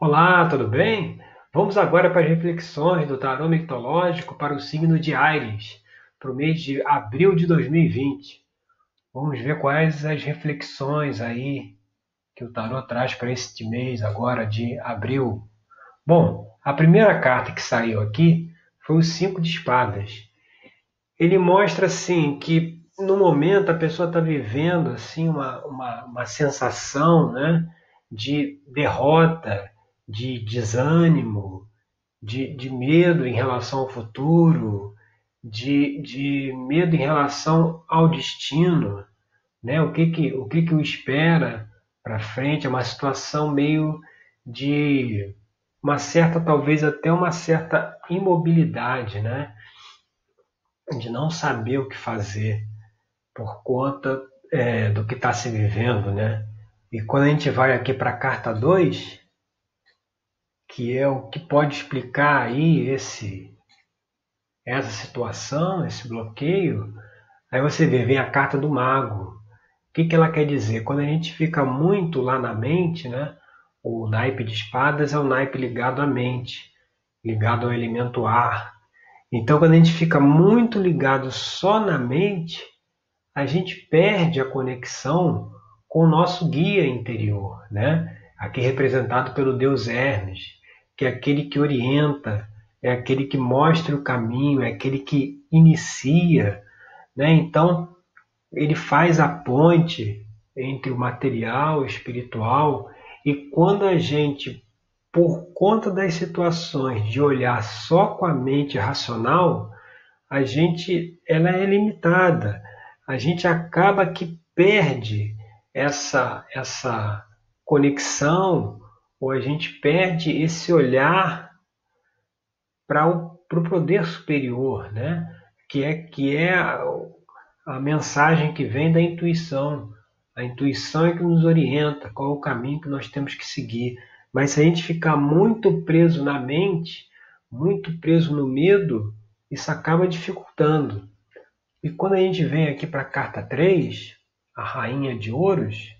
Olá, tudo bem? Vamos agora para as reflexões do tarô mitológico para o signo de Ares, para o mês de abril de 2020. Vamos ver quais as reflexões aí que o tarô traz para este mês agora de abril. Bom, a primeira carta que saiu aqui foi o Cinco de Espadas. Ele mostra assim que no momento a pessoa está vivendo assim uma, uma, uma sensação né, de derrota, de desânimo, de, de medo em relação ao futuro, de, de medo em relação ao destino, né? O que que o que que o espera para frente é uma situação meio de uma certa talvez até uma certa imobilidade, né? De não saber o que fazer por conta é, do que está se vivendo, né? E quando a gente vai aqui para a carta 2, que é o que pode explicar aí esse essa situação, esse bloqueio. Aí você vê, vem a carta do mago. O que, que ela quer dizer? Quando a gente fica muito lá na mente, né? O naipe de espadas é o naipe ligado à mente, ligado ao elemento ar. Então, quando a gente fica muito ligado só na mente, a gente perde a conexão com o nosso guia interior, né? Aqui representado pelo deus Hermes que é aquele que orienta, é aquele que mostra o caminho, é aquele que inicia. Né? Então, ele faz a ponte entre o material e o espiritual, e quando a gente, por conta das situações de olhar só com a mente racional, a gente ela é limitada. A gente acaba que perde essa essa conexão ou a gente perde esse olhar para o pro poder superior, né? que é, que é a, mensagem que vem da intuição. A intuição é que nos orienta qual é o caminho que nós temos que seguir. Mas se a gente ficar muito preso na mente, muito preso no medo, isso acaba dificultando. E quando a gente vem aqui para a carta 3, a Rainha de Ouros,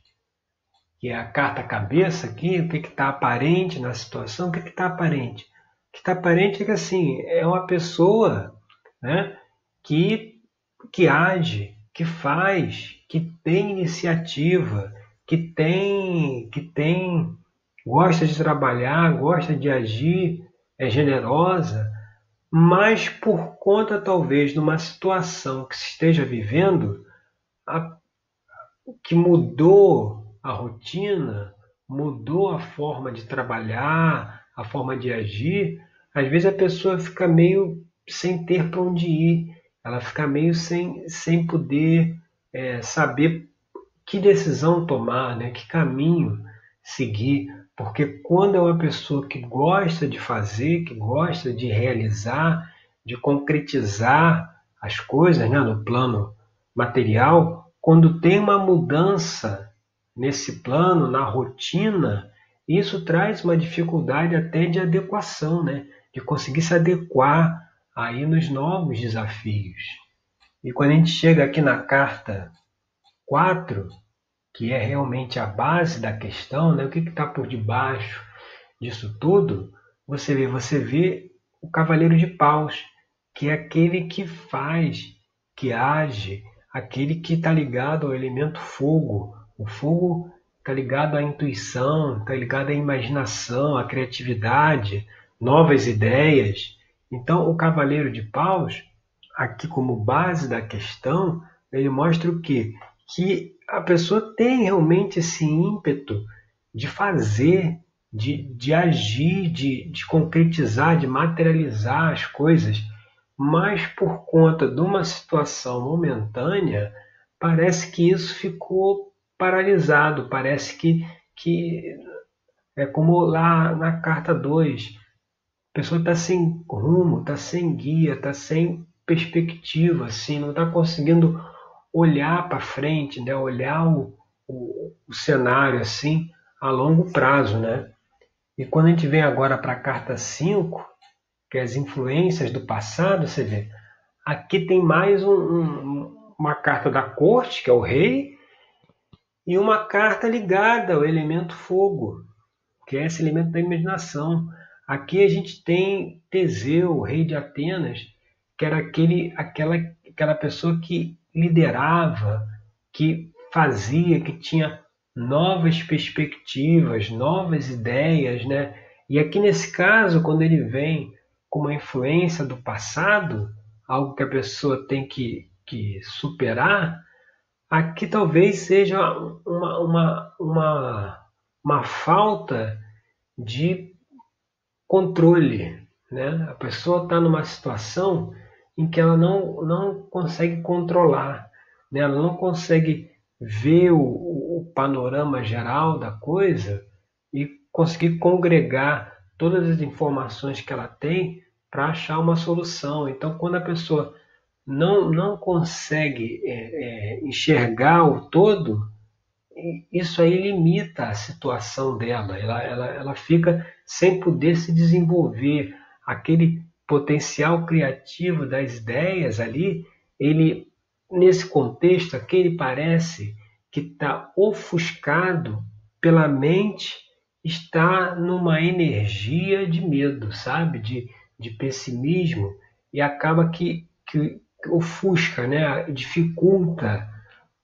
que é a carta cabeça aqui, o que está aparente na situação, o que está aparente? O que está aparente é que assim, é uma pessoa né, que, que age, que faz, que tem iniciativa, que tem, que tem, gosta de trabalhar, gosta de agir, é generosa, mas por conta talvez de uma situação que se esteja vivendo, a, que mudou a rotina, mudou a forma de trabalhar, a forma de agir, às vezes a pessoa fica meio sem ter para onde ir, ela fica meio sem, sem poder é, saber que decisão tomar, né? que caminho seguir, porque quando é uma pessoa que gosta de fazer, que gosta de realizar, de concretizar as coisas né? no plano material, quando tem uma mudança nesse plano, na rotina, isso traz uma dificuldade até de adequação, né? de conseguir se adequar aí nos novos desafios. E quando a gente chega aqui na carta 4, que é realmente a base da questão, né? o que está por debaixo disso tudo, você vê, você vê o cavaleiro de paus, que é aquele que faz, que age, aquele que está ligado ao elemento fogo, o fogo está ligado à intuição, está ligado à imaginação, à criatividade, novas ideias. Então, o Cavaleiro de Paus, aqui como base da questão, ele mostra o quê? Que a pessoa tem realmente esse ímpeto de fazer, de, de agir, de, de concretizar, de materializar as coisas, mas por conta de uma situação momentânea, parece que isso ficou paralisado, parece que, que é como lá na carta 2, a pessoa está sem rumo, está sem guia, está sem perspectiva, assim, não está conseguindo olhar para frente, né? olhar o, o, o, cenário assim a longo prazo. Né? E quando a gente vem agora para a carta 5, que é as influências do passado, você vê, aqui tem mais um, um, uma carta da corte, que é o rei, e uma carta ligada ao elemento fogo. que é esse elemento da imaginação. Aqui a gente tem Teseu, rei de Atenas, que era aquele, aquela, aquela pessoa que liderava, que fazia, que tinha novas perspectivas, novas ideias, né? E aqui nesse caso, quando ele vem com uma influência do passado, algo que a pessoa tem que, que superar, aqui talvez seja uma, uma, uma, uma falta de controle. Né? A pessoa está numa situação em que ela não, não consegue controlar, né? ela não consegue ver o, o panorama geral da coisa e conseguir congregar todas as informações que ela tem para achar uma solução. Então, quando a pessoa não, não consegue é, é, enxergar o todo, isso aí limita a situação dela. Ela, ela, ela fica sem poder se desenvolver. Aquele potencial criativo das ideias ali, ele nesse contexto aqui ele parece que está ofuscado pela mente, está numa energia de medo, sabe, de, de pessimismo e acaba que, que ofusca, né, dificulta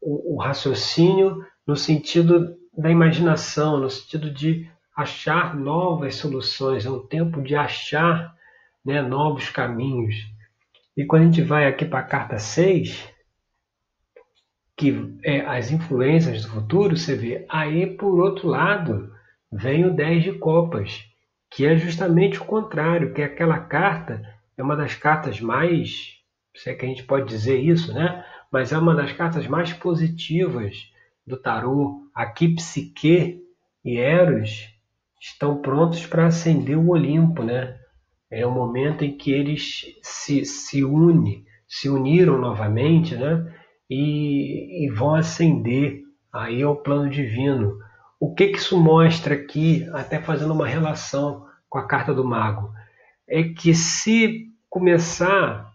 o, o raciocínio no sentido da imaginação, no sentido de achar novas soluções, é um tempo de achar né, novos caminhos. E quando a gente vai aqui para a carta 6, que é as influências do futuro, você vê, aí por outro lado vem o 10 de copas, que é justamente o contrário, que é aquela carta, é uma das cartas mais, se é que a gente pode dizer isso, né? Mas é uma das cartas mais positivas do tarô. Aqui Psique e Eros estão prontos para acender o Olimpo, né? É o momento em que eles se, se unem, se uniram novamente, né? E, e vão ascender aí ao plano divino. O que, que isso mostra aqui, até fazendo uma relação com a carta do mago? É que se começar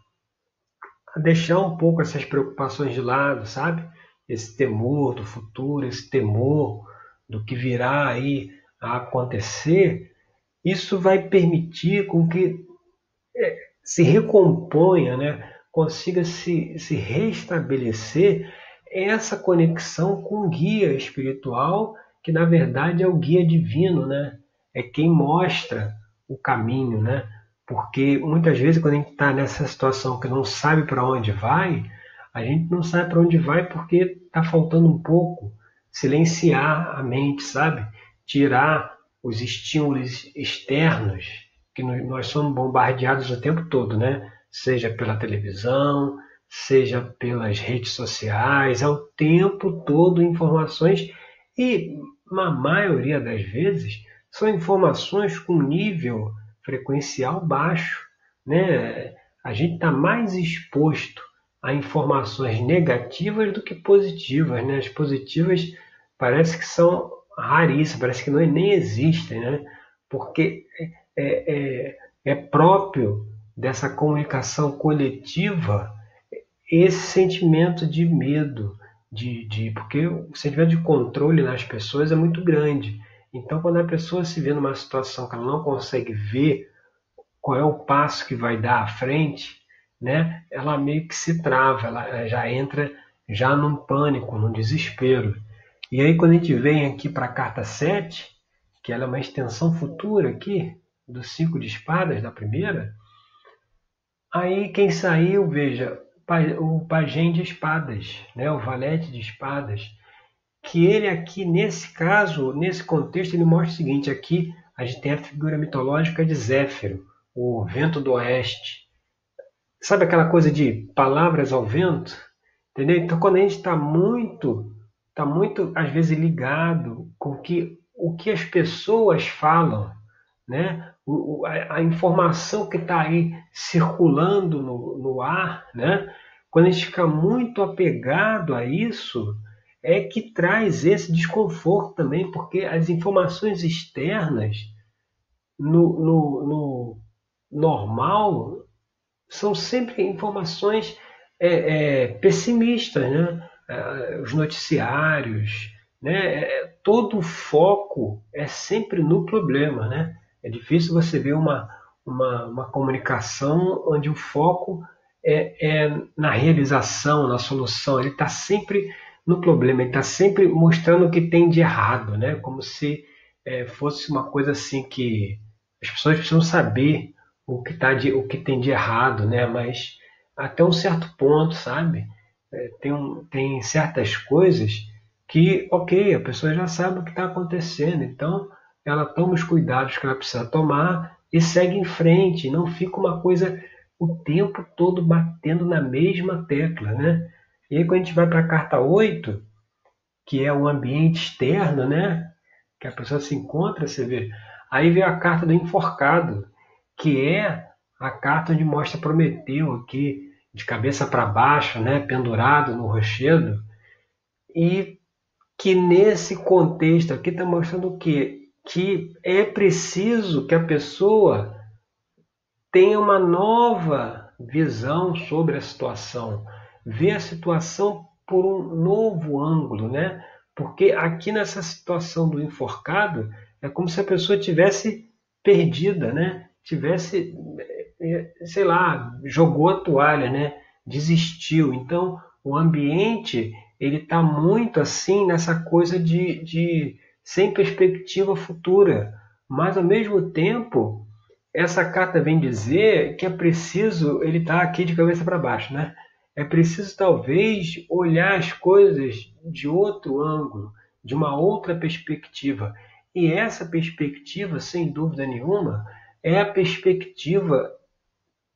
deixar um pouco essas preocupações de lado, sabe? Esse temor do futuro, esse temor do que virá aí a acontecer, isso vai permitir com que é, se recomponha, né? consiga se, se restabelecer essa conexão com o guia espiritual, que na verdade é o guia divino, né? É quem mostra o caminho, né? Porque muitas vezes quando a gente está nessa situação que não sabe para onde vai, a gente não sabe para onde vai porque está faltando um pouco silenciar a mente, sabe? Tirar os estímulos externos que nós somos bombardeados o tempo todo, né? seja pela televisão, seja pelas redes sociais, ao tempo todo informações e, na maioria das vezes, são informações com nível frequencial baixo. Né? A gente está mais exposto a informações negativas do que positivas. Né? As positivas parece que são raríssimas, parece que não, nem existem, né? porque é, é, é próprio dessa comunicação coletiva esse sentimento de medo, de, de porque o sentimento de controle nas pessoas é muito grande. Então, quando a pessoa se vê numa situação que ela não consegue ver qual é o passo que vai dar à frente, né, ela meio que se trava, ela já entra já num pânico, num desespero. E aí, quando a gente vem aqui para a carta 7, que ela é uma extensão futura aqui, do cinco de espadas, da primeira, Aí quem saiu, veja, o pajem de espadas, né, o valete de espadas, que ele aqui, nesse caso, nesse contexto, ele mostra o seguinte, aqui a gente tem a figura mitológica de Zéfiro, o vento do oeste. Sabe aquela coisa de palavras ao vento? Entendeu? Então, quando a gente está muito, está muito, às vezes, ligado com que, o que as pessoas falam, né? o, a, a, informação que está aí circulando no, no ar, né? quando a gente fica muito apegado a isso, é que traz esse desconforto também, porque as informações externas no, no, no normal são sempre informações é, é, pessimistas, né? É, os noticiários, né? É, todo o foco é sempre no problema, né? É difícil você ver uma, uma, uma comunicação onde o foco é, é na realização, na solução. Ele está sempre no problema, ele está sempre mostrando o que tem de errado, né? Como se é, fosse uma coisa assim que as pessoas precisam saber o que, tá de, o que tem de errado, né? Mas até um certo ponto, sabe? É, tem, um, tem certas coisas que, ok, a pessoa já sabe o que está acontecendo, então ela toma os cuidados que ela precisa tomar e segue em frente, não fica uma coisa o tempo todo batendo na mesma tecla, né? E aí quando a gente vai para a carta 8, que é o ambiente externo, né? Que a pessoa se encontra, você vê. Aí vem a carta do enforcado, que é a carta onde mostra Prometeu aqui, de cabeça para baixo, né? Pendurado no rochedo. E que nesse contexto aqui está mostrando o quê? Que é preciso que a pessoa tenha uma nova visão sobre a situação, ver a situação por um novo ângulo, né? Porque aqui nessa situação do enforcado é como se a pessoa tivesse perdida, né? Tivesse, eh, sei lá, jogou a toalha, né? Desistiu. Então, o ambiente ele está muito assim nessa coisa de, de sem perspectiva futura. Mas ao mesmo tempo, essa carta vem dizer que é preciso, ele está aqui de cabeça para baixo, né? É preciso talvez olhar as coisas de outro ângulo, de uma outra perspectiva. E essa perspectiva, sem dúvida nenhuma, é a perspectiva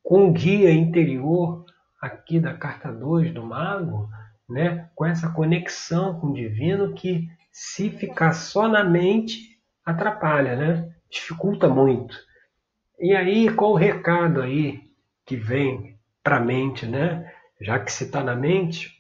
com guia interior aqui da carta 2 do Mago, né, com essa conexão com o divino que se ficar só na mente atrapalha, né? Dificulta muito. E aí, qual o recado aí que vem para a mente, né? Já que se está na mente,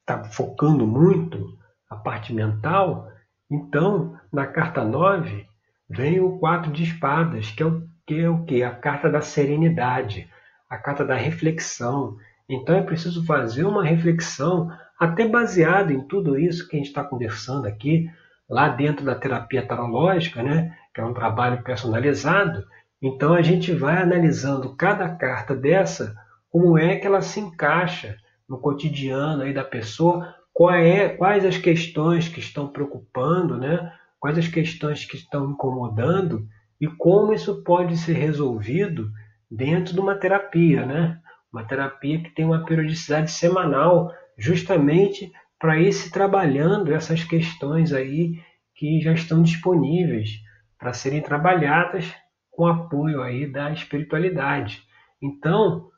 está focando muito a parte mental, então, na carta 9, vem o quatro de espadas, que é o que? É o que? A carta da serenidade, a carta da reflexão, então é preciso fazer uma reflexão, até baseada em tudo isso que a gente está conversando aqui, lá dentro da terapia tarológica, né? que é um trabalho personalizado. Então a gente vai analisando cada carta dessa, como é que ela se encaixa no cotidiano aí da pessoa, é, quais as questões que estão preocupando, né? quais as questões que estão incomodando e como isso pode ser resolvido dentro de uma terapia, né? Uma terapia que tem uma periodicidade semanal, justamente para ir se trabalhando essas questões aí que já estão disponíveis para serem trabalhadas com apoio aí da espiritualidade. Então,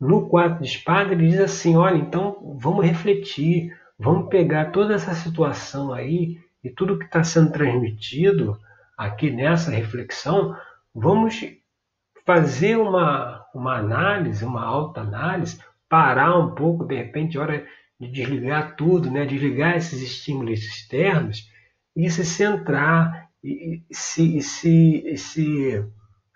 no quatro de espada ele diz assim, olha, então vamos refletir, vamos pegar toda essa situação aí e tudo que está sendo transmitido aqui nessa reflexão, vamos fazer uma, uma análise, uma autoanálise, parar um pouco, de repente, hora de desligar tudo, né? desligar esses estímulos externos e se centrar e, e se, e se, e se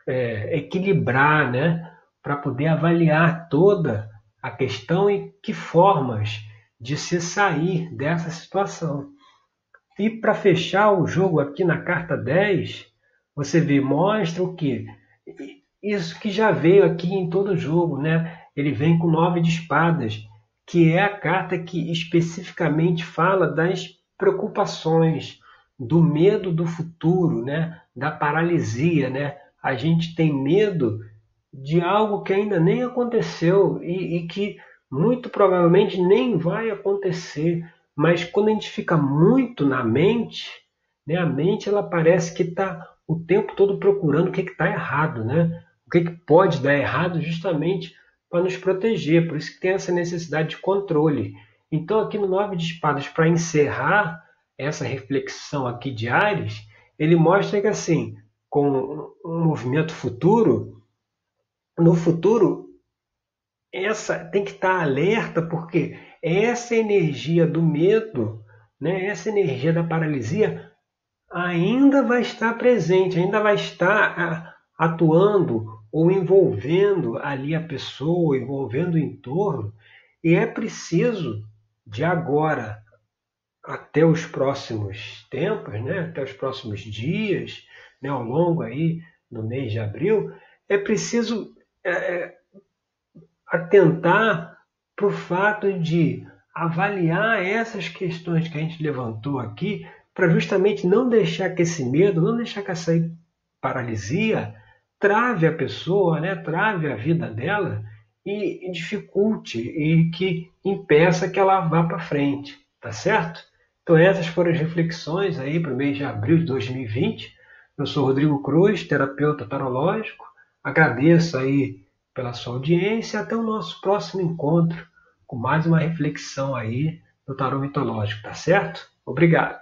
é, equilibrar né? Para poder avaliar toda a questão e que formas de se sair dessa situação. E para fechar o jogo aqui na carta 10, você vê, mostra o que? isso que já veio aqui em todo jogo, né? Ele vem com nove de espadas, que é a carta que especificamente fala das preocupações, do medo do futuro, né? Da paralisia, né? A gente tem medo de algo que ainda nem aconteceu e, e que muito provavelmente nem vai acontecer. Mas quando a gente fica muito na mente, né? A mente ela parece que está o tempo todo procurando o que está errado, né? o que, que pode dar errado justamente para nos proteger. Por isso que tem essa necessidade de controle. Então, aqui no Nove de Espadas, para encerrar essa reflexão aqui de Ares, ele mostra que assim, com um movimento futuro, no futuro essa tem que estar alerta porque essa energia do medo, né, essa energia da paralisia ainda vai estar presente, ainda vai estar ah, atuando ou envolvendo ali a pessoa, envolvendo o entorno, e é preciso de agora até os próximos tempos, né, até os próximos dias, né, ao longo aí do mês de abril, é preciso é, é atentar para o fato de avaliar essas questões que a gente levantou aqui, para justamente não deixar que esse medo, não deixar que essa paralisia trave a pessoa, né, trave a vida dela e dificulte e que impeça que ela vá para frente, tá certo? Então essas foram as reflexões aí para o mês de abril de 2020. Eu sou Rodrigo Cruz, terapeuta tarológico. Agradeço aí pela sua audiência. Até o nosso próximo encontro com mais uma reflexão aí do tarô mitológico, tá certo? Obrigado.